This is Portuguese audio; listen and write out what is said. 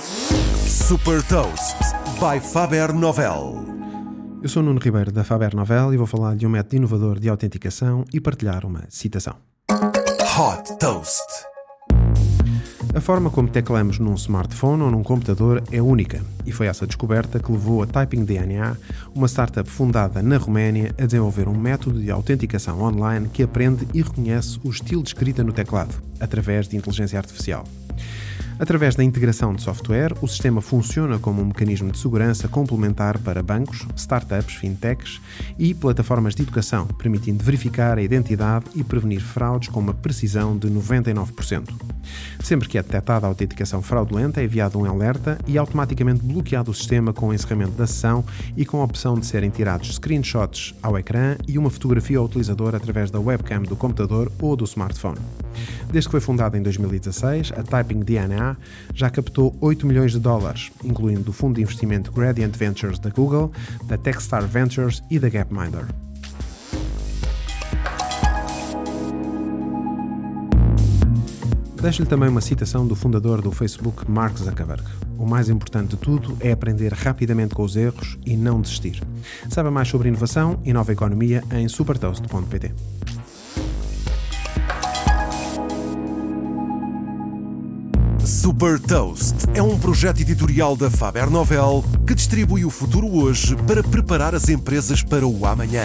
Super Toast by Faber Novel. Eu sou Nuno Ribeiro da Faber Novel e vou falar de um método inovador de autenticação e partilhar uma citação. Hot Toast. A forma como teclamos num smartphone ou num computador é única, e foi essa descoberta que levou a Typing DNA, uma startup fundada na Roménia, a desenvolver um método de autenticação online que aprende e reconhece o estilo de escrita no teclado, através de inteligência artificial. Através da integração de software, o sistema funciona como um mecanismo de segurança complementar para bancos, startups, fintechs e plataformas de educação, permitindo verificar a identidade e prevenir fraudes com uma precisão de 99%. Sempre que é detectada a autenticação fraudulenta, é enviado um alerta e automaticamente bloqueado o sistema com o encerramento da sessão e com a opção de serem tirados screenshots ao ecrã e uma fotografia ao utilizador através da webcam do computador ou do smartphone. Desde que foi fundada em 2016, a Typing DNA já captou 8 milhões de dólares, incluindo do fundo de investimento Gradient Ventures da Google, da Techstar Ventures e da Gapminder. Deixo-lhe também uma citação do fundador do Facebook, Mark Zuckerberg. O mais importante de tudo é aprender rapidamente com os erros e não desistir. Saiba mais sobre inovação e nova economia em supertoast.pt. Super Toast é um projeto editorial da Faber Novel que distribui o futuro hoje para preparar as empresas para o amanhã.